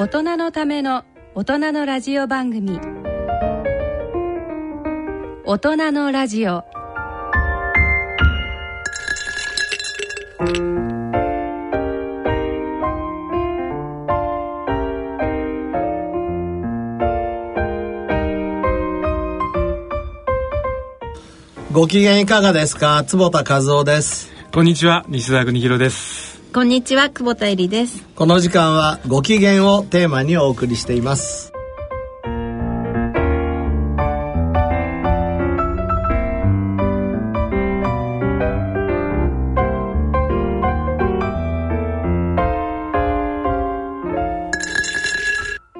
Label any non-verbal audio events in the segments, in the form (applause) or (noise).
大人のための大人のラジオ番組。大人のラジオ。ご機嫌いかがですか？坪田和夫です。こんにちは。西澤邦弘ですこんにちは久保田恵里です。この時間はご機嫌をテーマにお送りしています。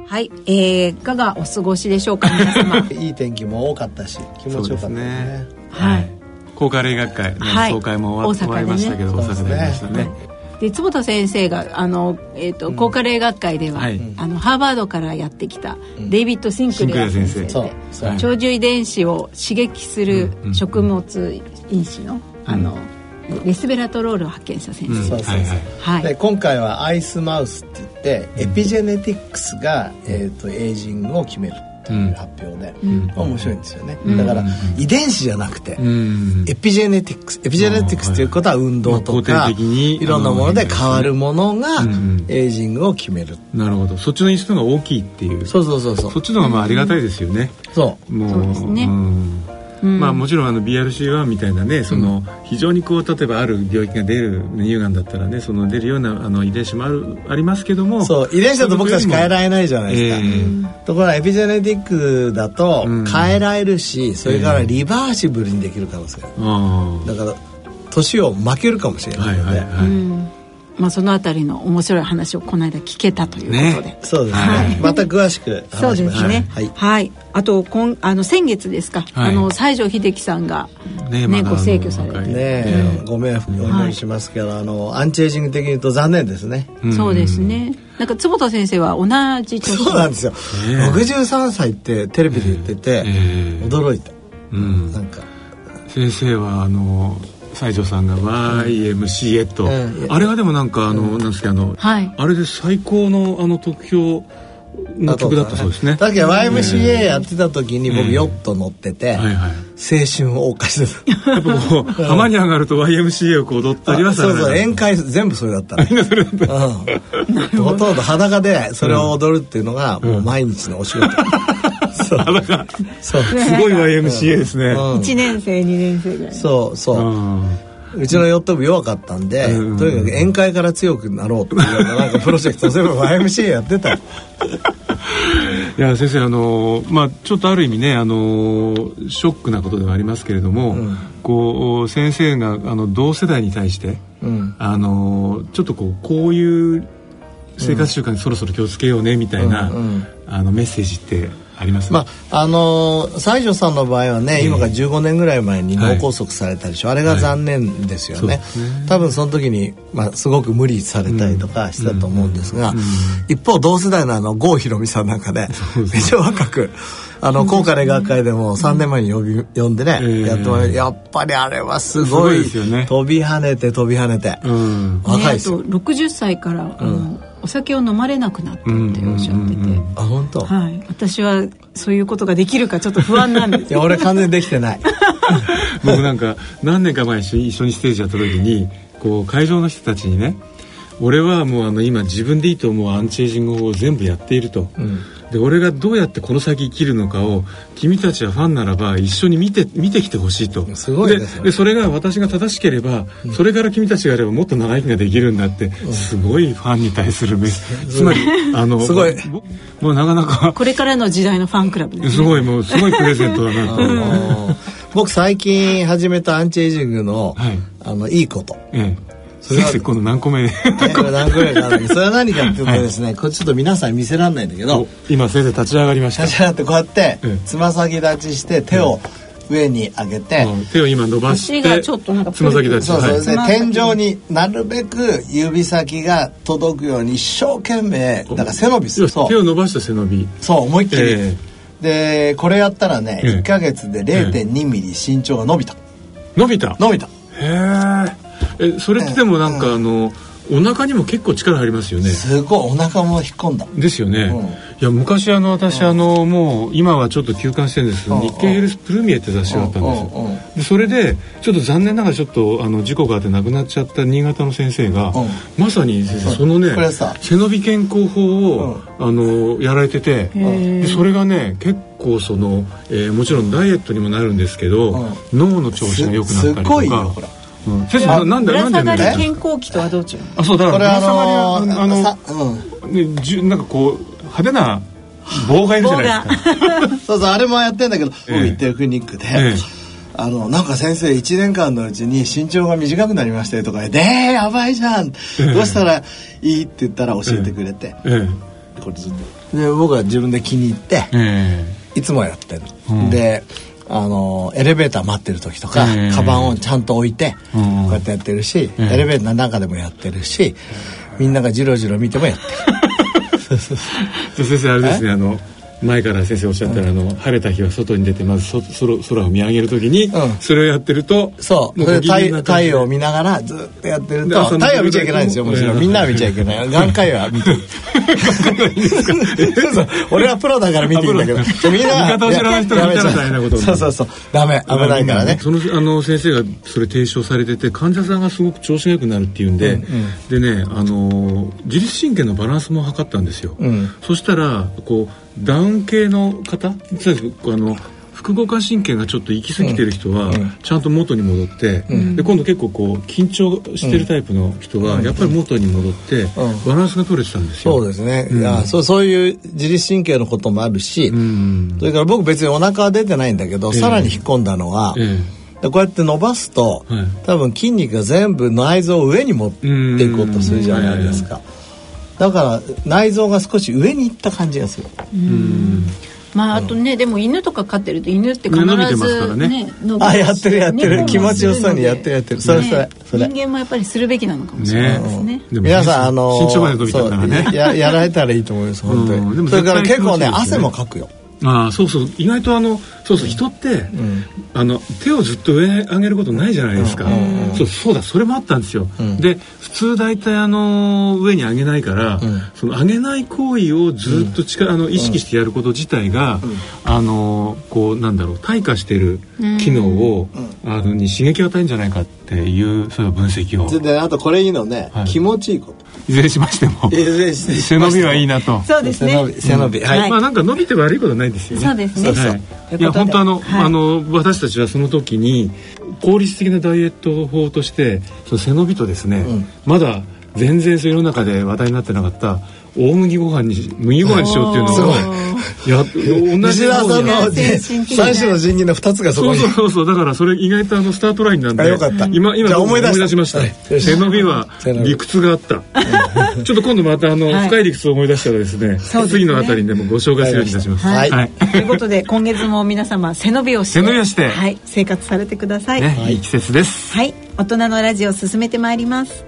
はい、えー、いかがお過ごしでしょうか皆様。(laughs) いい天気も多かったし気持ちよかったですね。ね。はい。抗加齢学会のはい。総会も終わ,、大阪でね。終わりましたけど大阪でありましたねで坪田先生があの、えーと抗加齢学会では、はい。あのハーバードからやってきた、デイビッド・シンクレア先生。長寿遺伝子を刺激するうん。食物因子の,、あのレスベラトロールを発見した先生、はいで今回は ICE mouse って言って、エピジェネティクスが、えー、とエイジングを決めるという発表で、面白いんですよね、だから、遺伝子じゃなくて、うん。エピジェネティクスエピジェネティクスということは運動とまあか、いろんなもので変わるものがうんエイジングを決める、なるほど。そっちの因子の方が大きいっていう。そうそうそうそう。そっちの方がまあありがたいですよね、そう。そうですねん。まあもちろんあの BRC1 みたいなねその非常にこう例えばある病気が出る乳がんだったらねその出るようなあの遺伝子もあるありますけどもそう遺伝子だと僕たち変えられないじゃないですか、ええ。ところがエピジェネティックだとうん。変えられるし、それからリバーシブルにできる可能性がある。あだから年を負けるかもしれあないので、はいはいはい、まあ、そのあたりの面白い話をこの間聞けたということで、ね。そうですね、はい。また詳しくそう話しましょうですね。はい。はい。あと今あの先月ですか。はい。あの西城秀樹さんがねねごまだあの逝去されて、ねえ、ご迷惑お祈りしますけど、あのアンチエイジング的に言うと残念ですね、ん。そうですね。なんか坪田先生は同じ年。そうなんですよ、ね63歳ってテレビで言ってて、ええ驚いた。うん。なんか。先生はあの西条さんが YMCA と、うん。あれはでもなんかあの、なんですかあの、はい。あれで最高のあの得票の曲だったそうですね。だけど YMCA やってた時に僕ヨット乗ってて、はいはい。青春を謳歌してた。やっぱこう浜に上がると YMCA をこう踊ったりはさそうそう宴会全部それだったね (laughs) うん、ほとんど裸でそれを踊るっていうのがもう毎日のお仕事、(laughs) そう。そう。すごい YMCA ですね、うん。一年生二年生ぐらい。そうそう、うん。うちのヨット部弱かったんで、うん。とにかく宴会から強くなろうっていうようななんかプロジェクト全部 (laughs) YMCA やってた。いや先生あのまあちょっとある意味ねあのショックなことではありますけれども、こう先生があの同世代に対して、うん。あのちょっとこうこういう生活習慣にそろそろ気をつけようねみたいな、うんうん。あのメッセージってあります？まああのー西条さんの場合はね、今から15年ぐらい前に脳梗塞されたでしょ、あれが残念ですよね,、はいね。多分その時に、まあ、すごく無理されたりとかしてたと思うんですが、一方同世代のあの郷ひろみさんなんかねめちゃ若くあの高価麗学会でも3年前に呼び呼んでね、ええ。やってもらいやっぱりあれはすすごごいいですよね。飛び跳ねて飛び跳ねて、うん。若いですよ、ね、あと60歳から、あのお酒を飲まれなくなったっておっしゃってて、うん。うんうんうんあ本当、はい、私はそういうことができるかちょっと不安なんですいや (laughs) 俺完全にできてない。(laughs) 僕なんか何年か前一緒に一緒にステージやった時にこう会場の人たちにね俺はもうあの今自分でいいと思うアンチエイジングを全部やっていると、で俺がどうやってこの先生きるのかを君たちはファンならば一緒に見て見てきてほしいと。すごいででそれが私が正しければ、それから君たちがやればもっと長生きができるんだって、すごいファンに対するメッつまりあのすごい。ぼもうなかなか。これからの時代のファンクラブです、ね、すごいもうすごいプレゼントだなと。(laughs) 僕最近始めたアンチエイジングの、はい。あのいいこと。ええ。それは先生今度何個目？えこれ何個目それは何かっていうとですね、これちょっと皆さんに見せられないんだけどお今先生立ち上がりました。立ち上がってこうやってうんつま先立ちして手を上に上げて、うん。手を今伸ばしてちょっとなんかつま先立ち。そうそう、はい。でつま先天井になるべく指先が届くように一生懸命だから背伸びする。手を伸ばした背伸び。そう思いっきり、えでこれやったらね、ええ。1ヶ月で0 2ミリ身長が伸びた。伸びた？伸びた。へええそれってでもなんかあのお腹にも結構力入りますよね。すごいお腹も引っ込んだ。ですよね、うん。いや昔あの私あのもう今はちょっと休刊してるんです。けどうん。日経ヘルスプルミエって雑誌があったんですよ。でそれでちょっと残念ながらちょっとあの事故があって亡くなっちゃった新潟の先生がうん。まさに先生そのね背伸び健康法をあのやられててでそれがね結構そのえーもちろんダイエットにもなるんですけどうん。脳の調子が良くなったりとすすごいよかうん。先生ななんでなんでね。健康期とはどう違うの？あそうだかこれあらぶら下がりはのあのさうん。ね、じゅなんかこう派手な棒がいるじゃないですか。(laughs) そうそうあれもやってんだけどええ。僕行ってるクリニックで、ええ。あのなんか先生1年間のうちに身長が短くなりましたよとか言って「えー、やばいじゃん、どうしたらいい?」って言ったら教えてくれて、えこれずっと。で僕は自分で気に入ってええ。いつもやってる。の、うん。であのエレベーター待ってる時とか、ええカバンをちゃんと置いて、うん。こうやってやってるし、ええエレベーターの中でもやってるしみんながジロジロ見てもやってる。(laughs) 先生あれですねあの前から先生おっしゃったら、あの晴れた日は外に出てまずそ空空を見上げるときに、うん。それをやってるとそう。太陽を見ながらずっとやってると太陽見ちゃいけないんですよもちろん。ええみんなは見ちゃいけない。眼科医は見て (laughs) 俺はプロだから見ていいんだけど。みんなは見方を知らない人が見たら大変なことそうそうそう。ダメ。危ないからね。そのあの先生がそれ提唱されてて患者さんがすごく調子が良くなるっていうんで、でねあの自律神経のバランスも測ったんですよ、うん。そしたらこうダウン系の方？つまりこうあの副交感神経がちょっと行き過ぎてる人は、ちゃんと元に戻って、で今度結構こう緊張してるタイプの人は、やっぱり元に戻って、バランスが取れてたんですよ。そうですね、いやそうそういう自律神経のこともあるし、うん。それから僕別にお腹は出てないんだけど、さらに引っ込んだのは、えでこうやって伸ばすと、はい。多分筋肉が全部内臓を上に持っていこうとするじゃないですか、だから内臓が少し上に行った感じがする。まああとねでも犬とか飼ってると犬って必ね伸びてますからずねね。あやってるやってる。気持ちよさにやってるやってる。それそれねそれ。人間もやっぱりするべきなのかもしれないですね。でも皆さんあの身長まで伸びたからね。そうややられたらいいと思います。本当うん。それから結構ね。汗もかくよああそうそう意外とあのそうそう人って、あの手をずっと上に上げることないじゃないですか、そうそうだそれもあったんですよ、で普通大体あの上に上げないから、その上げない行為をずっと力、あの意識してやること自体が、あのこうなんだろう退化してる機能を、あのに刺激を与えるんじゃないかっていうそういう分析を。であとこれいいのね、はい。気持ちいいこといずれしましても背伸びはいいなと。そうですね。背伸び背伸び、はい、はい。まあなんか伸びて悪いことはないですよね。そうですね。はい。といや本当あの、はい。あの私たちはその時に効率的なダイエット法としてその背伸びとですね、まだ全然世の中で話題になってなかった大麦ご飯に麦ご飯にしようっていうのをや同じ西田さんの三種の神器の二つがそこに。そうそうそうそうだからそれ意外とあのスタートラインなんであよかった。今今思い出しました、背伸びは理屈があった。ちょっと今度またあの、はい。深い理屈を思い出したらですね次のあたりにでもご紹介するようにいたします。はい。はい。ということで今月も皆様背伸びをして背伸びをして。はい、生活されてください、ね、い。い季節です。はい。大人のラジオを進めてまいります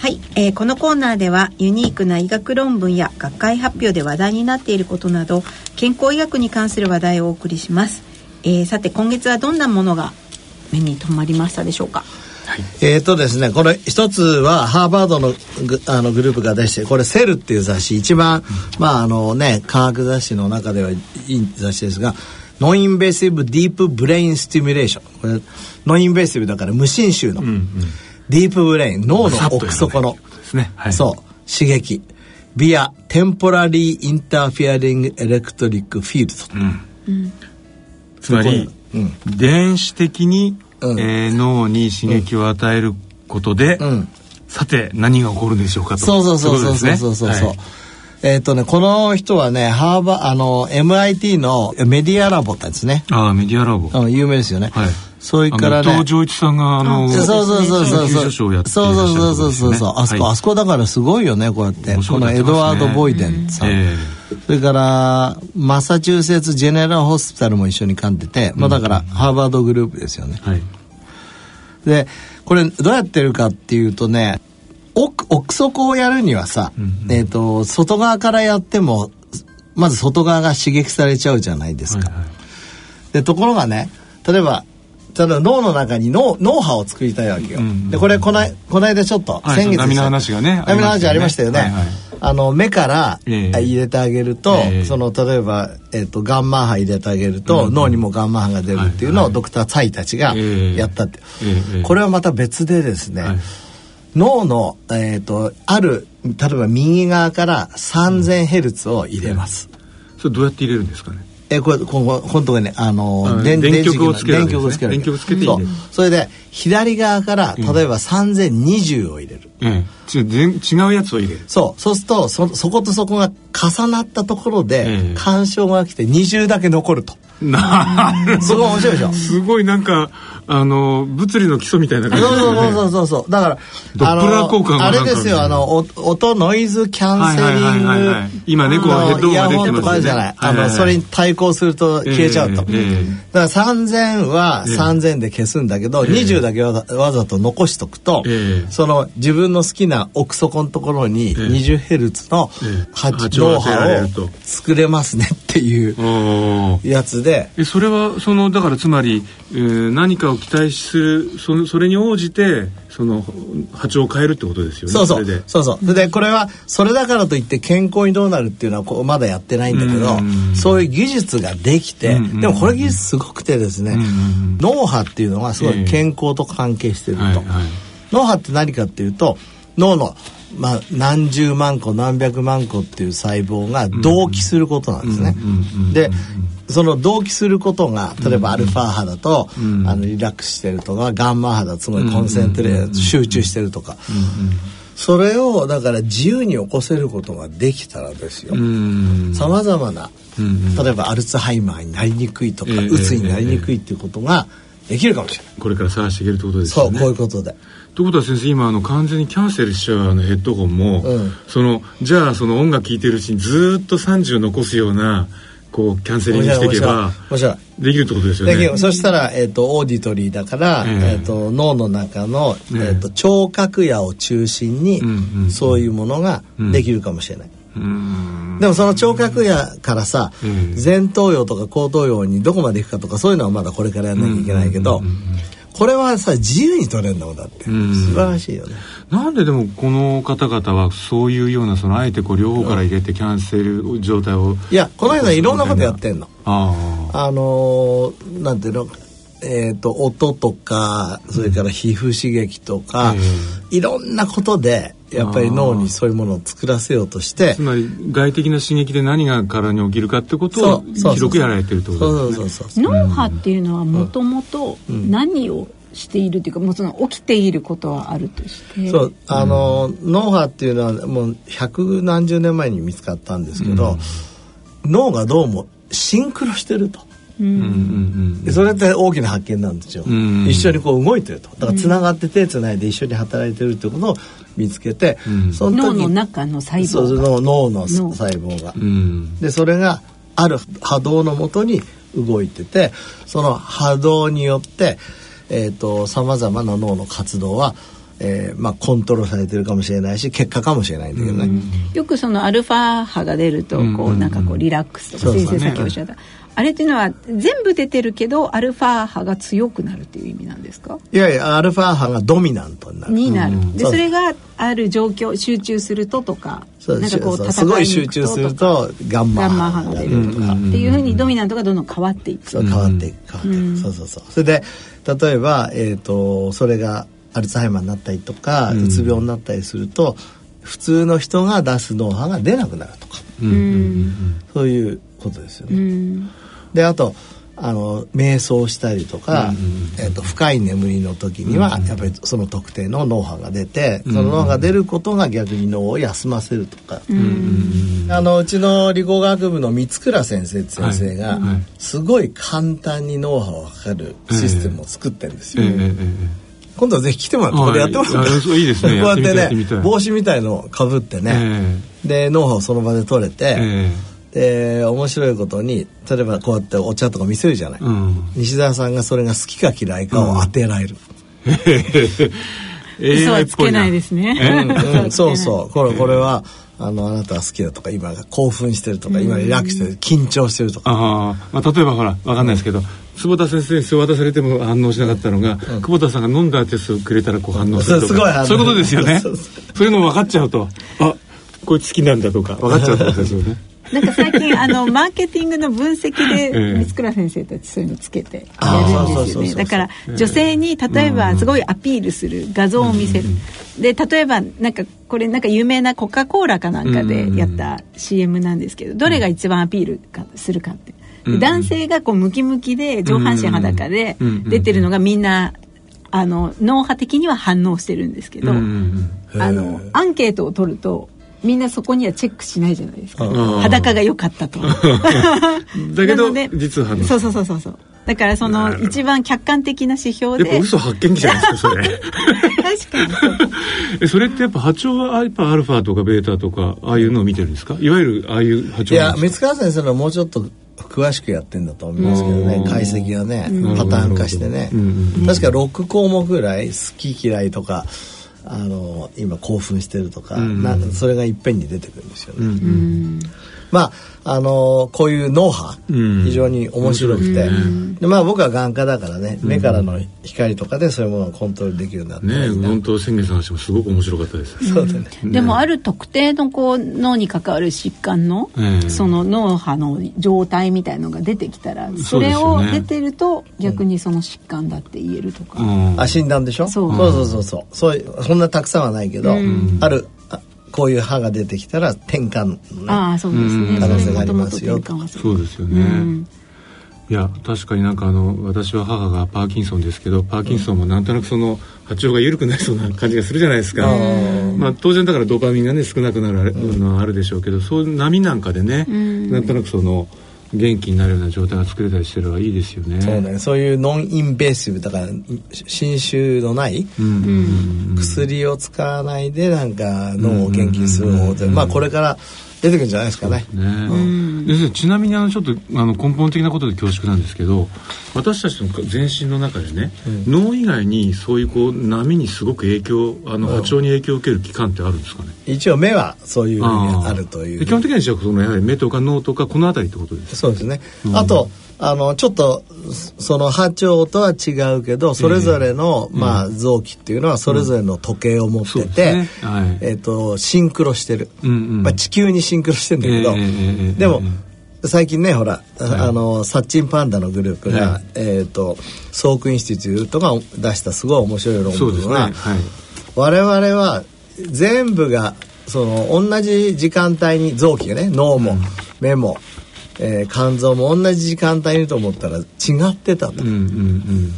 はい、えーこのコーナーではユニークな医学論文や学会発表で話題になっていることなど健康医学に関する話題をお送りします、えーさて今月はどんなものが目に留まりましたでしょうか？えーとですね、これ一つはハーバードのグあのグループが出してこれ「Cell」っていう雑誌。一番、まああのね科学雑誌の中ではいい雑誌ですが Non-invasive deep brain stimulation。これ non-invasive だから無侵襲の、 deep brain 脳の奥底の、ね。はい、そう。刺激。 Via temporally interfering electric field、うん、つまり、うん、電子的に、うん、えー、脳に刺激を与えることで、うん、さて何が起こるでしょうかと。そうそうそうそうそうそうそう、はい。えっ、とね、この人はね、ハーバー、あの、MIT のメディアラボったんね。ああ、メディアラボ。うん、有名ですよね。はい。それからね。伊藤浄一さんがあのそうそうそうそうそう。そうそうそうそうそう、あそこ、はい。あそこだからすごいよねこうやって。このエドワード・ボイデンさん、えそれからマサチューセッツ・ジェネラル・ホスピタルも一緒に噛んでて、まあだからハーバードグループですよね。えはい。でこれどうやってるかっていうとね奥奥底をやるにはさ、えっ、と外側からやってもまず外側が刺激されちゃうじゃないですか、でところがね例えば例えば脳の中に脳脳波を作りたいわけよ、うんでこれこないこの間ちょっと、はい先月波の話がね波の話ありましたよね、はいはい。あの目からええ。入れてあげると、ええ。その例えば、えっとガンマ波入れてあげると、脳にもガンマ波が出るっていうのをドクター・ツァイたちがええ。やったって、ええこれはまた別でですね、はい。脳の、えっとある例えば右側から3000ヘルツを入れます、それどうやって入れるんですかね？えこれこここのとこにねあのあ電電極をつけるわ電極をつける電極つけて入そう。それで左側から例えば3020を入れる、違うやつを入れる。そう。そうするとそそことそこが重なったところでええ干渉が来て20だけ残ると、なるほすごいど面白いでしょ。すごいなんかあの物理の基礎みたいなそう感じですよね。そうそうそうそうだからドップラー効果があれですよ。あのお音ノイズキャンセリンはいはいはい今ねこうあのヘッドホンができてますよね。ホンとかあるじゃない。あはいはいはい。のそれに対抗すると消えちゃうと、ええええだから3000は3000で消すんだけど、20だけわざわざと残しとくと、ええ。その自分の好きな奥底のところにえ 20Hz のええ。波波長波を作れますねっていうおーやつで。えそれはそのだからつまり、えー何かを期待するそのそれに応じてその波長を変えるってことですよねそうそう。れで。そうそう。でこれはそれだからといって健康にどうなるっていうのはこうまだやってないんだけどうん。そういう技術ができてうんでもこれ技術すごくてですねん脳波っていうのがすごい健康と関係してると。はいはい。脳波って何かっていうと脳のまあ何十万個何百万個っていう細胞が同期することなんですね。でその同期することが例えばアルファ波だと、あのリラックスしてるとかガンマ波だとすごいコンセントレー集中してるとか、それをだから自由に起こせることができたらですよさまざまな例えばアルツハイマーになりにくいとか、うつになりにくいっていうことができるかもしれない、これから探していけるってことですそうこういうことでということは先生今あの完全にキャンセルしちゃうあのヘッドホンも、うん。そのじゃあその音楽聴いてるうちにずーっと30残すようなこうキャンセリングしていけばできるってことですよね。できる。そしたら、えっとオーディトリーだから、ええ。えっと脳の中の、ええ。えっと聴覚野を中心に、うんうんそういうものができるかもしれない、うん。でもその聴覚野からさ、ええ。前頭葉とか後頭葉にどこまでいくかとかそういうのはまだこれからやんなきゃいけないけど、これはさ自由に取れるんだもんだって、ん。素晴らしいよね。なんででもこの方々はそういうようなそのあえてこう両方から入れてキャンセル状態をいやこの間いろんなことやってんの。ああ。のーなんていうの？えー、と音とかそれから皮膚刺激とか、いろんなことでやっぱり脳にそういうものを作らせようとしてあつまり外的な刺激で何が体に起きるかってことを広くやられてるってことですね。脳波っていうのはもともと何をしているというか、もうその起きていることはあるとして。そうあの、脳波っていうのはもう百何十年前に見つかったんですけど、脳がどうもシンクロしてると。うん。うんでそれって大きな発見なんですよ、ん。一緒にこう動いてると。だからつながって手つないで一緒に働いてるってことを見つけて、うん。その時脳の中の細胞が。脳の脳。細胞が。うん。うんでそれがある波動のもとに動いててその波動によってさまざまな脳の活動は、えーまあ、コントロールされてるかもしれないし結果かもしれないんだけどね、よくそのアルファ波が出るとこうなんかこうリラックスとか先生さっきおっしゃったあれっていうのは全部出てるけどアルファ波が強くなるっていう意味なんですか？いやいやアルファ波がドミナントになる。になる、でそう。それがある状況集中するととかなんかこうす。ごい集中するととガンマ波が出るとか、かっていうふうにドミナントがどんどん変わっていく。そう変わっていく変わっていく、そうそうそう。それで例えば、えー、とそれがアルツハイマーになったりとか、うつ病になったりすると普通の人が出す脳波が出なくなるとか、そういうことですよね。であとあの瞑想したりとか、えー、と深い眠りの時には、やっぱりその特定の脳波が出て、その脳波が出ることが逆に脳を休ませるとか、あのうちの理工学部の三倉先生って先生が、すごい簡単に脳波を測るシステムを作ってるんですよ。今度はぜひ来てもらってこれやってもらおうかはいいですね。(laughs) こうやってね帽子みたいのをかぶってね、で脳波をその場で取れて、えで面白いことに例えばこうやってお茶とか見せるじゃない、えうん。西澤さんがそれが好きか嫌いかを当てられる、嘘はつけないですね、(laughs) うんそうそう。これこれはあのあなたは好きだとか今興奮してるとか今リラックスしてる緊張してるとか。ああ、まあ、例えばほらわかんないですけど、坪田先生にそう渡されても反応しなかったのが、久保田さんが飲んだテストをくれたらこう反応するとか。そうすごいういうことですよね。そうそう。いうの分かっちゃうとあこいつ好きなんだとか分かっちゃうってことですよねなんか最近 (laughs) あのマーケティングの分析 (laughs) ええ。で三倉先生たちそういうのつけてやるんですよね。だから女性に例えばすごいアピールする画像を見せる。で例えばなんかこれなんか有名なコカ・コーラかなんかでやった CM なんですけどどれが一番アピールかするかって。で男性がこうムキムキで上半身裸で出てるのがみんなあの脳波的には反応してるんですけど、うんあのアンケートを取るとみんなそこにはチェックしないじゃないですか。ん。裸が良かったと。(laughs) だけどなので実はそうそうそうそうそう。だからその一番客観的な指標やっぱで嘘発見器じゃないですかそれ。(laughs) 確かにそう。(laughs) えそれってやっぱ波長はやっぱアルファとかベータとかああいうのを見てるんですか？いわゆるああいう波い長なんですかや三川先生のはもうちょっと詳しくやってんだと思いますけどね。解析がねパターン化してね。確か6項目ぐらい好き嫌いとかあの今興奮してるとか、なそれがいっぺんに出てくるんですよね。まああのこういう脳波、うん。非常に面白くて、でまあ僕は眼科だからね、目からの光とかでそういうものをコントロールできるようになった。らね本当先月の話もすごく面白かったです。そうだね。でもある特定のこう脳に関わる疾患の、ええ。その脳波の状態みたいのが出てきたらそれを出てると逆にその疾患だって言えるとか、うん。あ診断でしょ？そう。そうそうそうそう。そういうそんなたくさんはないけど、あるあこういう歯が出てきたら転換のねああそうですね、可能性がありますよ。転換はするそうですよね、うん。いや確かになんかあの私は母がパーキンソンですけどパーキンソンもなんとなくその波長が緩くなりそうな感じがするじゃないですか、まあ、当然だからドーパミンがね少なくなるのはあるでしょうけどそういう波なんかでね、なんとなくその元気になるような状態が作れたりしてるのはいいですよね。そうね。そういうノンインベーシブだから侵襲のないうん。薬を使わないでなんか脳を元気にする方法で、まあこれから出てくるんじゃないですかね。ね。で先生ちなみにあのちょっとあの根本的なことで恐縮なんですけど私たちの全身の中でね、脳以外にそういうこう波にすごく影響あの波長に影響を受ける器官ってあるんですかね、一応目はそういうふうにあるという。で基本的にはじゃあそのやはり目とか脳とかこの辺りってことですか？そうですね。あと、あの、ちょっと、その波長とは違うけど、それぞれの、まあ、臓器っていうのは、それぞれの時計を持ってそうですてね。はい、えっと、シンクロしてる。うんうん。まあ、地球にシンクロしてんだけどええええええ、でも、最近ね、ほら、あの、 Satchin Panda のグループがはい、えっと、 Salk Institute が出したすごい面白い論文は、ねはい我々は全部がその同じ時間帯に臓器がね。脳も目も、えー肝臓も同じ時間帯にと思ったら違ってたと、うんうん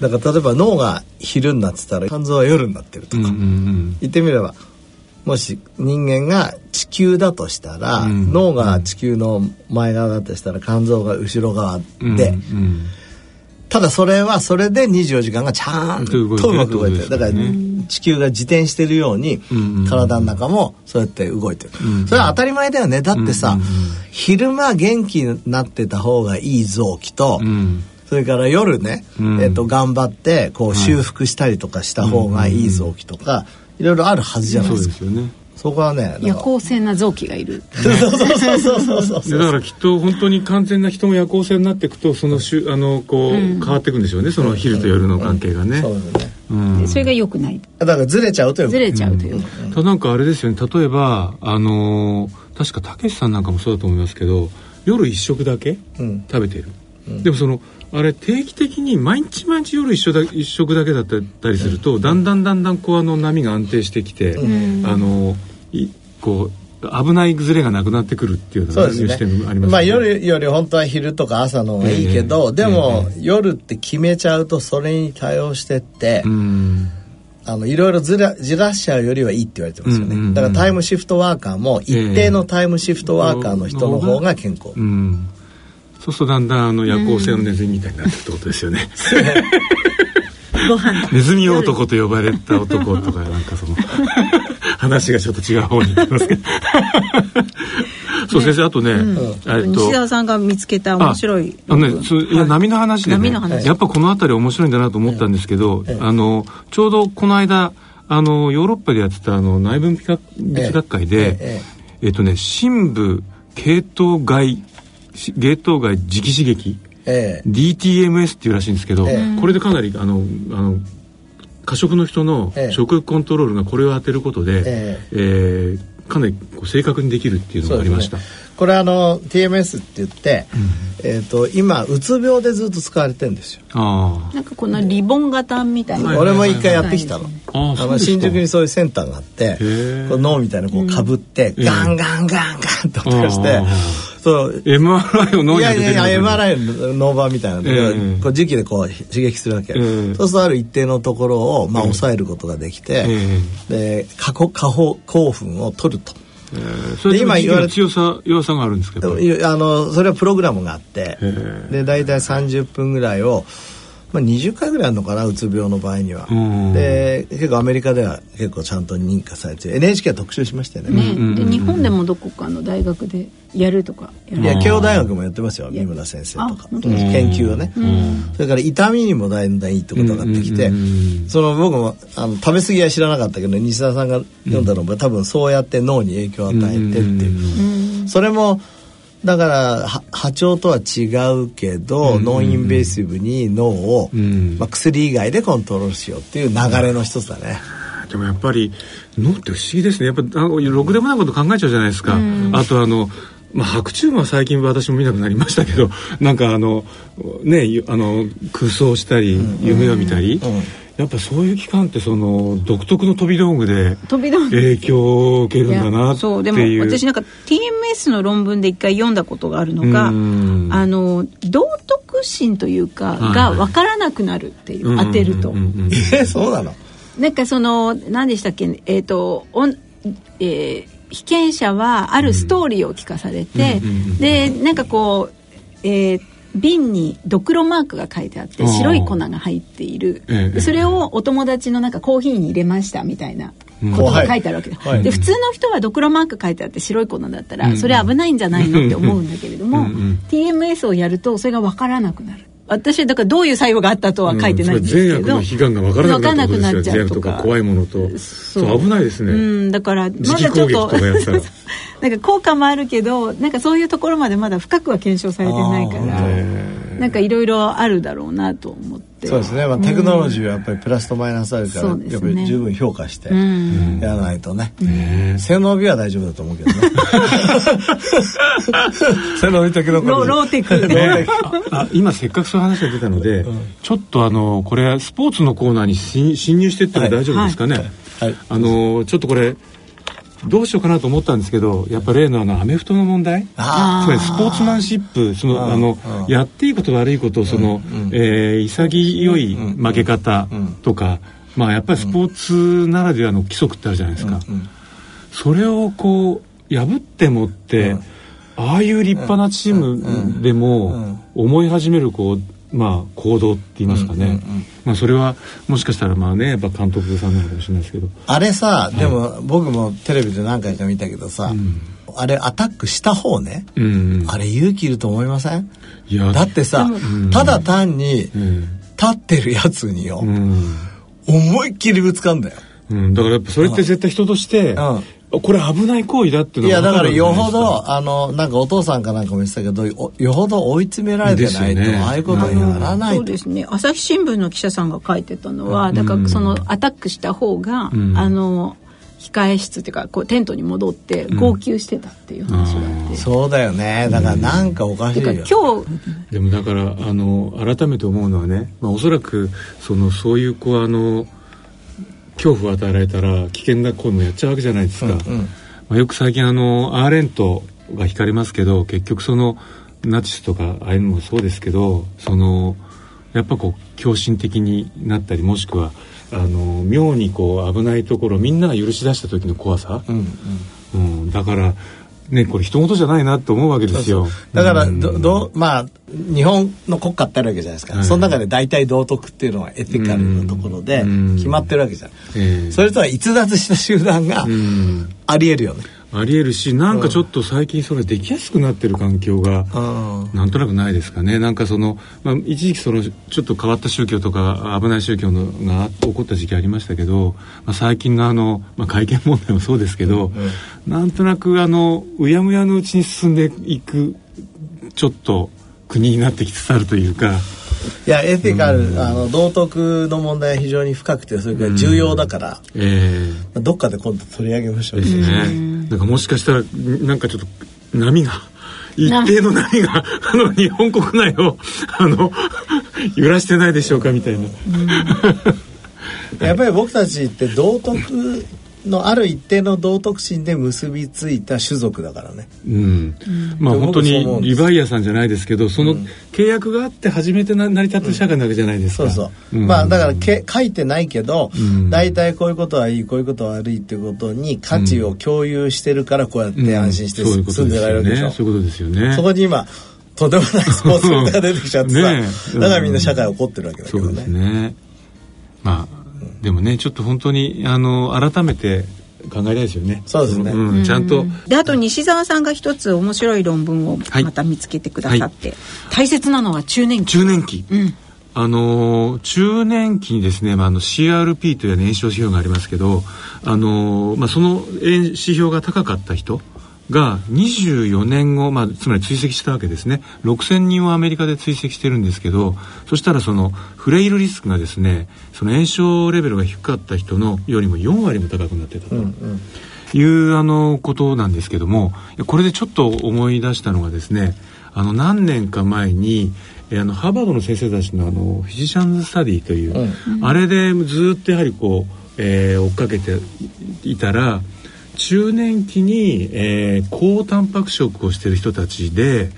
だから例えば脳が昼になってたら肝臓は夜になってるとか、うんうんうん。言ってみればもし人間が地球だとしたら、うん。脳が地球の前側だとしたら肝臓が後ろ側で、うんうんただそれはそれで24時間がちゃんとうまく動いてるだから地球が自転してるように体の中もそうやって動いてる。うんそれは当たり前だよね。だってさうんうん昼間元気になってた方がいい臓器とうん。そそれから夜ね、うん。えっと頑張ってこう修復したりとかした方がいい臓器とか、いろいろあるはずじゃないそうですか。ですよねそこはね夜行性な臓器がいる。(laughs) そうそうそうそうそうそう。でだからきっと本当に完全な人も夜行性になっていくとそのしゅあのこう、変わっていくんでしょうね。その昼と夜の関係がね、そうですね。うん。それが良くない。だからずれちゃうというずれちゃうというか、ただなんかあれですよね。例えばあのー確かたけしさんなんかもそうだと思いますけど夜一食だけうん。食べてる、でもそのあれ定期的に毎日毎日夜一緒だ一食だけだったりすると、だんだんだんだんこうあの波が安定してきて、あのいこう危ない崩れがなくなってくるっていうのがそうです視点ねがありますまあ夜より本当は昼とか朝の方がいいけど、でも、夜って決めちゃうとそれに対応してって、うん。あのいろいろずらじらしちゃうよりはいいって言われてますよね、うんうんうん。だからタイムシフトワーカーも一定のタイムシフトワーカーの人の方が健康、うん。そうするとだんだんあの夜行性のネズミみたいになっていくってことですよね、(laughs) ご飯。ネズミ男と呼ばれた男とかなんかその話がちょっと違う方に行きますけど。(laughs) そう先生あとね、えっ西澤さんが見つけた面白い。あのね、そういや波の話でね波の話。やっぱこの辺り面白いんだなと思ったんですけど、あのちょうどこの間あのヨーロッパでやってたあの内分泌学会で、ええ。っとね深部系統外し系統外磁気刺激ええ。DTMS っていうらしいんですけど、え。これでかなりあのあの過食の人のええ。食欲コントロールがこれを当てることで、ええ。ーかなり正確にできるっていうのがありました。これあの TMS って言って、えっ、と今うつ病でずっと使われてるんですよ、あなんかこのリボン型みたいな、はい。俺も一回やってきたの、あの新宿にそういうセンターがあってーこう脳みたいなこうかぶって、うん。ガンガンガンガンと音がして、ああそう。MRI を脳いに当ててやいやいや MRI の。ノーバーみたいなので、ええこう磁気でこう刺激するわけ、ええそうするとある一定のところを、まあ、抑えることができて、えで過去過保興奮を取ると。えーそれで今言われ強さ弱さがあるんですけど。あのそれはプログラムがあってえで大体30分ぐらいを、まあ、20回ぐらいあるのかなうつ病の場合には。うん。で結構アメリカでは結構ちゃんと認可されて NHK は特集しましたよね。ね、で日本でもどこかの大学でやるとか。やるいや慶応大学もやってますよ三村先生とか。研究をね。それから痛みにもだんだんいいってことがってきてその僕もあの食べ過ぎは知らなかったけど西田さんが読んだのも多分そうやって脳に影響を与えてっていう。それもだからは波長とは違うけど、ノンインベーシブに脳を、ん。まあ、薬以外でコントロールしようっていう流れの一つだね。でもやっぱり脳って不思議ですね。やっぱあのろくでもないこと考えちゃうじゃないですか、あとあのまあ、白昼夢は最近私も見なくなりましたけどなんかあのねゆあの空想したり夢を見たり、やっぱそういう期間ってその独特の飛び道具で飛び道具。影響を受けるんだなっていう。そう。でも私なんか TMS の論文で一回読んだことがあるのがうん。あの道徳心というかはい。が分からなくなるっていう、うん当てると、えそうなの？なんかその何でしたっけ？えっ、とおん、えー被験者はあるストーリーを聞かされて、うんでなんかこう、えー瓶にドクロマークが書いてあって白い粉が入っている、ええそれをお友達のなんかコーヒーに入れましたみたいなことが書いてあるわけで,、はい。で普通の人はドクロマーク書いてあって白い粉だったら、うん。それ危ないんじゃないのって思うんだけれども、うんうん TMS をやるとそれが分からなくなる私はだからどういう作用があったとは書いてないんですけど、うん善悪の悲願が分からなくなるっちゃうとか。か怖いものとそう。危ないですね、うん、だからまだちょっと (laughs) なんか効果もあるけどなんかそういうところまでまだ深くは検証されてないかあらー。なんかいろいろあるだろうなと思ってそうですね、まあ、テクノロジーはやっぱりプラスとマイナスあるから、そうですね。やっぱり十分評価してうん。やらないとね、ね性能美は大丈夫だと思うけどね。(laughs) 性能美テクノロロジーローテク。ねあ今せっかくそういう話が出たので、ちょっとあのこれスポーツのコーナーに侵侵入してっても大丈夫ですかね、はい。あのちょっとこれどうしようかなと思ったんですけどやっぱ例のあのアメフトの問題あつまりスポーツマンシップそのうん。あのうん。やっていいこと悪いことその、えー潔い負け方とか、まあやっぱりスポーツならではの規則ってあるじゃないですか、それをこう破ってもって、ああいう立派なチームでも思い始めるこうまあ行動って言いますかね、まあそれはもしかしたらまあねやっぱ監督さんなのかもしれないですけど。あれさでも僕もテレビで何回か見たけどさ、あれアタックした方ね、うんうん。あれ勇気いると思いません？いや。だってさ、ただ単にうん。立ってるやつによ、うん。思いっきりぶつかんだよ。うん、だからやっぱそれって絶対人として、これ危ない行為だっていういや、だからよほど、あの、なんかお父さんかなんかも言ってたけど、およほど追い詰められてないと、ね。ああいうことにならないと。そうですね。朝日新聞の記者さんが書いてたのは、だからそのアタックした方が、ん。あの控え室っていうかこうテントに戻って号泣してたっていう話があって、そうだよね。だからなんかおかしいよ。だから今日でもだからあの改めて思うのはね、まあ、おそらくそのそういうこうあの恐怖を与えられたら危険な行為もやっちゃうわけじゃないですか、うんまあ、よく最近あのアーレントが引かれますけど結局そのナチスとかああいうのもそうですけどそのやっぱこう狂信的になったりもしくはあの妙にこう危ないところをみんなが許し出した時の怖さ、うんうん。うん、だからねこれ人事じゃないなと思うわけですよ。だからうん。どどうまあ日本の国家ってあるわけじゃないですか、はい。その中で大体道徳っていうのはエティカルなところでうん。決まってるわけじゃん、ええそれとは逸脱した集団がうん。ありえるよね、ありえるしなんかちょっと最近それできやすくなってる環境がうんなんとなくないですかねなんかその、まあ、一時期そのちょっと変わった宗教とか危ない宗教のが起こった時期ありましたけど、まあ、最近のあの、まあ、会見問題もそうですけど、なんとなくあのうやむやのうちに進んでいくちょっと国になってきつつあるというか。いやエティカル、あの道徳の問題は非常に深くてそれから重要だから、ええ。どっかで今度取り上げましょう。ですね。なんかもしかしたらなんかちょっと波が一定の波があの日本国内をあの揺らしてないでしょうかみたいな。やっぱり僕たちって道徳のある一定の道徳心で結びついた種族だからね。うん、まあでも本当にリヴァイアさんじゃないですけどその契約があって初めてな成り立ってる社会なわけじゃないですか、そうそう、ん。まあだからけ書いてないけどうん。大体、こういうことはいいこういうことは悪いっていうことに価値を共有してるからこうやって安心してうんそういうこと住んでられるわけでしょ、そういうことですよね。そこに今とんでもないスポーツメーカー出てきちゃってさ、(laughs) ねえ。だからみんな社会怒ってるわけだけどそうですねね。まあでもねちょっと本当にあの改めて考えたいですよね。そうですね。ん。ちゃんと、であと西澤さんが一つ面白い論文をはい。また見つけてくださって、大切なのは中年期。中年期、うん。あのー中年期にですね、まあ、あの CRP という燃焼指標がありますけど、あのーまあ、その指標が高かった人が24年後、まあ、つまり追跡したわけですね。6000人をアメリカで追跡してるんですけどそしたらそのフレイルリスクがですねその炎症レベルが低かった人のよりも4割も高くなってたと。いうあのことなんですけどもこれでちょっと思い出したのがですねあの何年か前にえあのハーバードの先生たちのあのフィジシャンズ・スタディという、あれでずっとやはりこう、えー追っかけていたら中年期に、えー高タンパク食をしてる人たちで、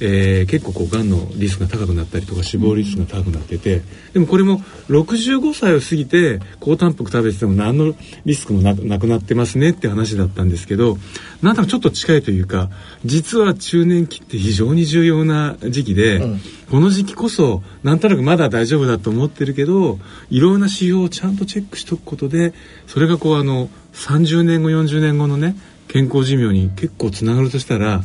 えー結構こうがんのリスクが高くなったりとか死亡リスクが高くなっててでもこれも65歳を過ぎて高タンパク食べてても何のリスクもななくなってますねって話だったんですけどなんだかちょっと近いというか実は中年期って非常に重要な時期で、この時期こそなんとなくまだ大丈夫だと思ってるけどいろんな指標をちゃんとチェックしておくことでそれがこうあの30年後40年後のね健康寿命に結構つながるとしたら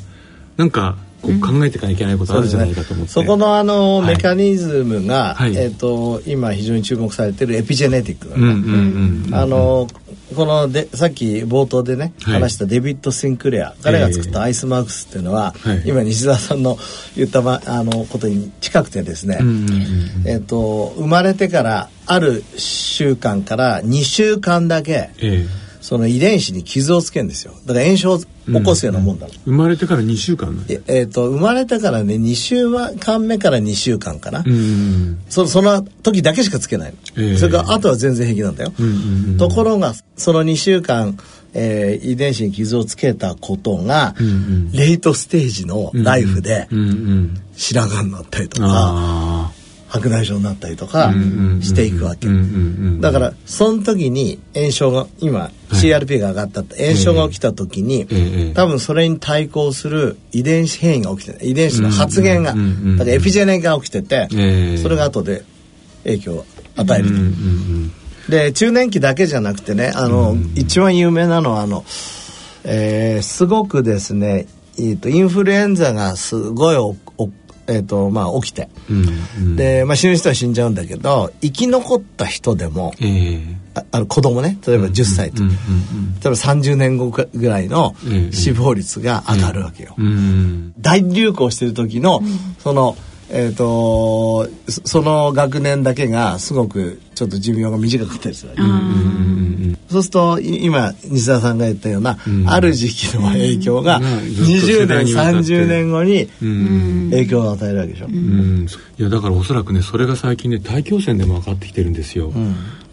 なんかこう考えていかなきゃいけないことあるんじゃないかと思って、そこのあの、はい。メカニズムが、はい。えっ、と今非常に注目されてるエピジェネティックあのこのでさっき冒頭でね、はい。話したデビッド・シンクレア彼が作ったアイスマークスっていうのは、はい。今西澤さんの言った、ま、あのことに近くてですね、えっ、と生まれてからある週間から2週間だけえその遺伝子に傷をつけるんですよ。だから炎症を起こすようなもんだの、え生まれてから2週間ね。ええーと生まれてからね2週間目から2週間かな、うんうんそその時だけしかつけないの、ええ。それからあとは全然平気なんだよ、うんうんうん。ところがその2週間、えー遺伝子に傷をつけたことが、うんうん。レイトステージのライフでうんうん白髪になったりとか、あ白内障になったりとかしていくわけ、だからその時に炎症が今 CRP が上がったって炎症が起きた時に、ええ多分それに対抗する遺伝子変異が起きて遺伝子の発現が、だからエピジェネが起きてて、ええ。そそれが後で影響を与えると、で中年期だけじゃなくてねあの、一番有名なのはあの、えー、すごくですね、えー、とインフルエンザがすごいおおえーとまあ、起きて、うんうん。で、まあ、死ぬ人は死んじゃうんだけど生き残った人でもええ。ああの子供ね例えば10歳と、うんうん例えば30年後ぐらいのええ。死亡率が上がるわけよ。うんうん。大流行してる時の、そのえっ、とそその学年だけがすごくちょっと寿命が短かったりするわけ、うんうんうんそうするとい今西田さんが言ったような、ん。ある時期の影響がうん。20年ずっと世代にわたって。30年後にうん。影響を与えるわけでしょ。うん。いやだからおそらくねそれが最近ね大気汚染でも分かってきてるんですよ、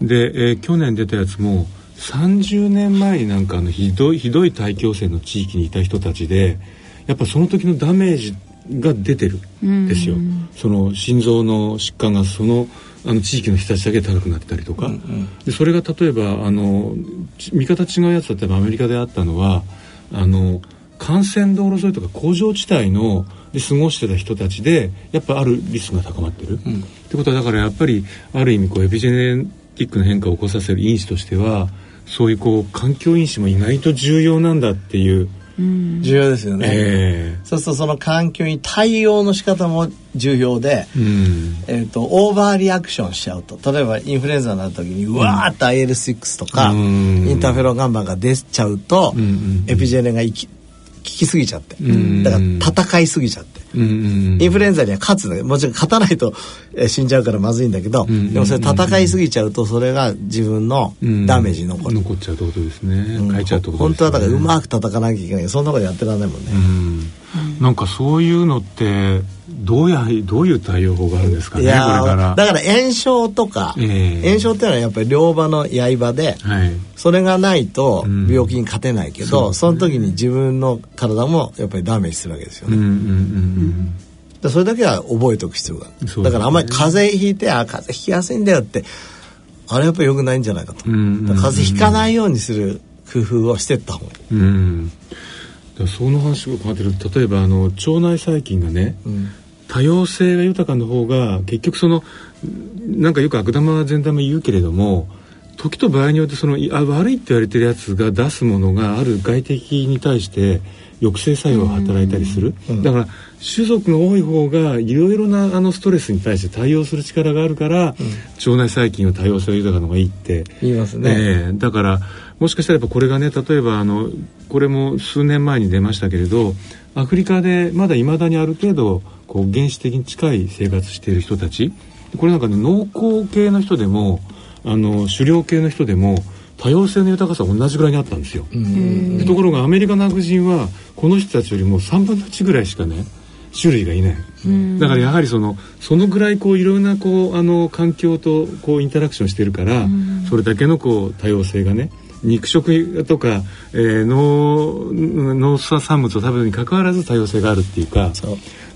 で、えー去年出たやつも30年前になんかあのひどいひどい大気汚染の地域にいた人たちでやっぱその時のダメージが出てるんですよ、その心臓の疾患がそのあの地域の人たちだけ高くなってたりとか、でそれが例えばあのち見方違うやつだったらアメリカであったのはあの幹線道路沿いとか工場地帯ので過ごしてた人たちでやっぱあるリスクが高まってる、ってことはだからやっぱりある意味こうエピジェネティックな変化を起こさせる因子としてはそういうこう環境因子も意外と重要なんだっていう、重要ですよね。えそうするとその環境に対応の仕方も重要で、えうん。えー、とオーバーリアクションしちゃうと例えばインフルエンザになった時にうわーっと IL6 とか、うん。インターフェロンガンマが出ちゃうと、んうんエピジェネが生き効きすぎちゃって、ん。だから戦いすぎちゃって。インフルエンザには勝つもちろん勝たないとえー死んじゃうからまずいんだけど、んでもそれ戦いすぎちゃうとそれが自分のうん。ダメージに残る、残っちゃうってことですね、うん。変えちゃうってこと本ですね。当はだからうまく叩かなきゃいけない。そんなことやってらんないもんね、うん。なんかそういうのってどうやどういう対応法があるんですかねこれから。だから炎症とか、ええ。炎症っていうのはやっぱり両刃の刃で、はい。それがないとうん。病気に勝てないけど、その時に自分の体もやっぱりダメージするわけですよね。うんうんうんでそれだけは覚えておく必要がある、ね。だからあんまり風邪ひいてあ風邪ひきやすいんだよってあれやっぱり良くないんじゃないかと、うんうんうん。だから風邪ひかないようにする工夫をしていった方がいい。うん。その話を考えてると例えばあの腸内細菌がね、うん多様性が豊かの方が結局そのなんかよく悪玉善玉言うけれども時と場合によってそのいあ悪いって言われてるやつが出すものがある外敵に対して抑制作用が働いたりする、だから種族が多い方がいろいろなあのストレスに対して対応する力があるから、腸内細菌は多様性が豊かの方がいいって。言いますね。ええ。だからもしかしたらやっぱこれがね例えばあのこれも数年前に出ましたけれどアフリカでまだいまだにある程度こう原始的に近い生活している人たちこれなんかね農耕系の人でもあの狩猟系の人でも多様性の豊かさ同じぐらいにあったんですよ。でところがアメリカの白人はこの人たちよりも3分の1ぐらいしかね種類がいない、だからやはりそのそのぐらいこういろんなこうあの環境とこうインタラクションしてるから、それだけのこう多様性がね肉食とか、えー農農産物を食べるにかかわらず多様性があるっていうか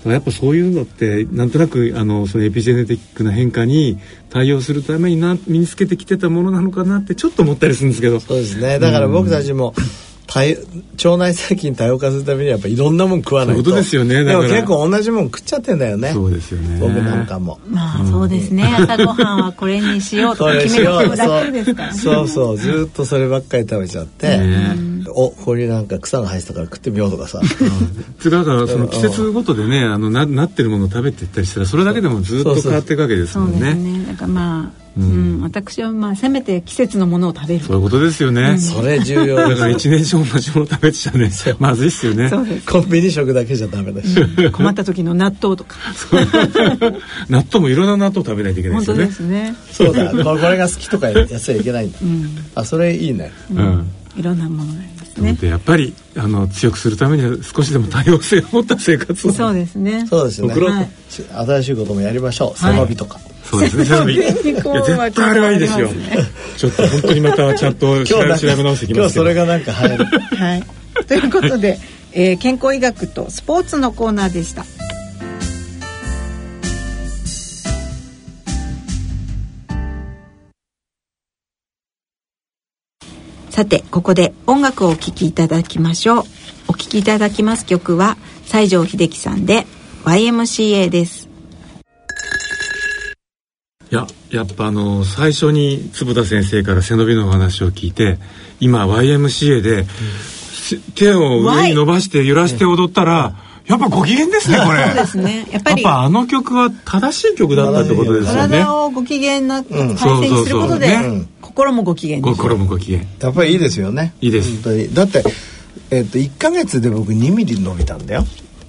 やっぱそういうのってなんとなくあのそのエピジェネティックな変化に対応するためにな身につけてきてたものなのかなってちょっと思ったりするんですけど。そうですね。だから僕たちも、多様腸内細菌多様化するためにはやっぱいろんなもん食わないと。ですよねでも結構同じもん食っちゃってんだよね。そうですよね。僕なんかも。まあそうですね、朝ごはんはこれにしようとこか決めるのも楽ですからね。そうそうずーっとそればっかり食べちゃって、ねおここになんか草が生えてたから食ってみようとかさ。つうかだからその季節ごとでねあのななってるものを食べていったりしたらそれだけでもずっと変わっていくわけですそうですもんねね。だからまあ、うん。私はまあせめて季節のものを食べるそういうことですよね、それ重要。だから一年中同じもの食べてちゃね。まずいっすよね。そうです。コンビニ食だけじゃダメだし、困った時の納豆とか。納豆もいろんな納豆食べないといけない本ですよね。当ですね。そうだ。これこれが好きとかやっちゃいけないんだ、あそれいいね。うん。いろんなものがありますね。でやっぱりあの強くするためには少しでも多様性を持った生活を (laughs) そうですね。そうですよね、送ろうとはい。し新しいこともやりましょう。背はい。伸びとか、そうですね。背伸び絶対あれはいいですよ。ちょっと本当にまたちゃんと調べ調べ直してき今ますけど。日それがなんか流行るはい。ということで、えー健康医学とスポーツのコーナーでしたさてここで音楽をお聴きいただきましょう。お聴きいただきます曲は西城秀樹さんで YMCA です。いややっぱあの最初に坪田先生から背伸びのお話を聞いて今 YMCA で手を上に伸ばして揺らして踊ったら、やっぱご機嫌ですねこれ。そうですね。やっぱりあの曲は正しい曲だったってことですよね。体をご機嫌な体うん勢にすることで、そうそうそう。ね心もご機嫌に心もご機嫌。やっぱりいいですよね。いいです。本当に。だって、えっと1か月で僕2ミリ伸びたんだよ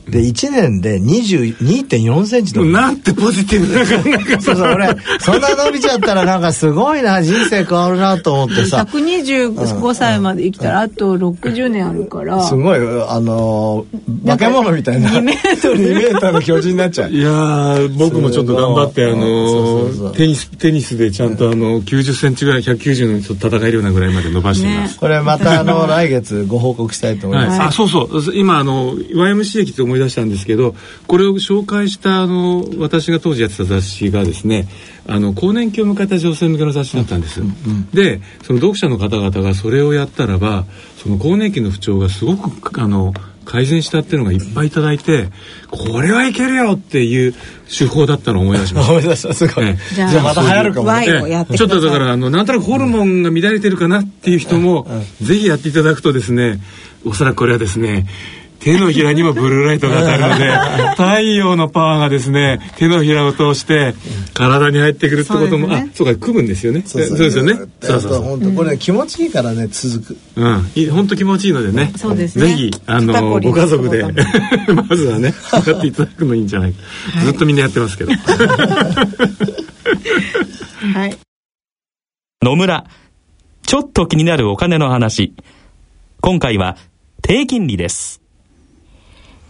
で1年で22.4センチ伸びたなんてポジティブな考え方。そうそう俺そんな伸びちゃったらなんかすごいな人生変わるなと思ってさ。125歳まで生きたらあと60年あるから。すごいあのー化け物みたいな。2メートル。2メートルの巨人になっちゃう。いやー僕もちょっと頑張ってあのテニステニスでちゃんとあの90センチぐらい190の人と戦えるようなぐらいまで伸ばしています、これまたあの来月ご報告したいと思いはい。ます、あそうそう。今あの YMC 駅って思い出したんですけどこれを紹介したあの私が当時やってた雑誌がですねあの更年期を迎えた女性向けの雑誌だったんです、でその読者の方々がそれをやったらばその更年期の不調がすごくあの改善したっていうのがいっぱいいただいてこれはいけるよっていう手法だったのを思い出しました (laughs) 思い出したす。ごい、えじゃあじゃあまた流行るかもね。ちょっとだからあのなんとなくホルモンが乱れてるかなっていう人も、ぜひやっていただくとですねおそらくこれはですね手のひらにもブルーライトが当たるので太陽のパワーがですね手のひらを通して体に入ってくるってことも、ね。あそうか組むんですよね。そうですよね。そうそうそう。本当これ気持ちいいからね続く。うん、いい本当気持ちいいのでね。そうですね。ぜひ、あの、ご家族で、の (laughs) まずはね、やっていただくのいいんじゃないか。ずっとみんなやってますけど。(laughs) はい。野村。ちょっと気になるお金の話。今回は低金利です。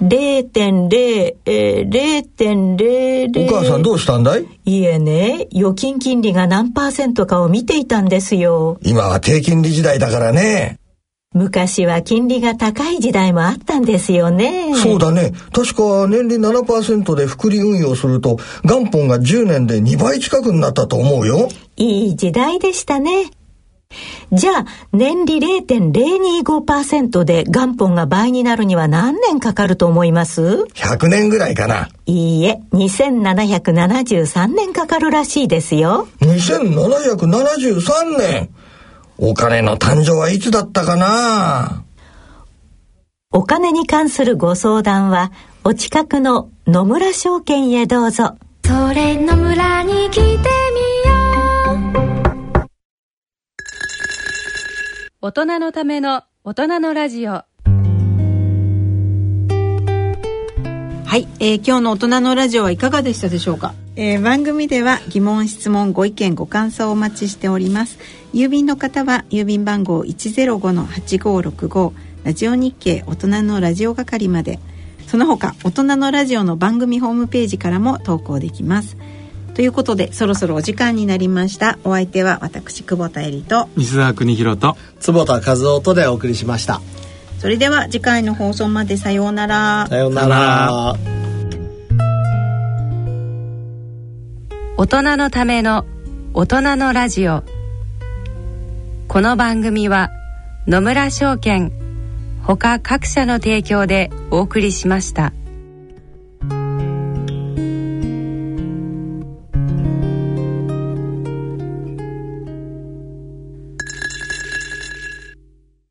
0.0、えー、0.00。お母さんどうしたんだい？いえね、預金金利が何パーセントかを見ていたんですよ。今は低金利時代だからね。昔は金利が高い時代もあったんですよね。そうだね。確か年利7%で複利運用すると元本が10年で2倍近くになったと思うよ。いい時代でしたね。じゃあ、年利0.025%で元本が倍になるには何年かかると思います？100年ぐらいかな。いいえ、2773年かかるらしいですよ。2773年。お金の誕生はいつだったかな？お金に関するご相談は、お近くの野村証券へどうぞ。それの村に来て大人のための大人のラジオ。はい、えー今日の大人のラジオはいかがでしたでしょうか、えー番組では疑問質問ご意見ご感想をお待ちしております。郵便の方は郵便番号105-8565ラジオ日経大人のラジオ係まで。その他大人のラジオの番組ホームページからも投稿できますということでそろそろお時間になりました。お相手は私久保田恵里と西澤邦弘と、坪田和夫とでお送りしました。それでは次回の放送までさようなら。さようなら。大人のための大人のラジオ。この番組は野村証券ほか各社の提供でお送りしました。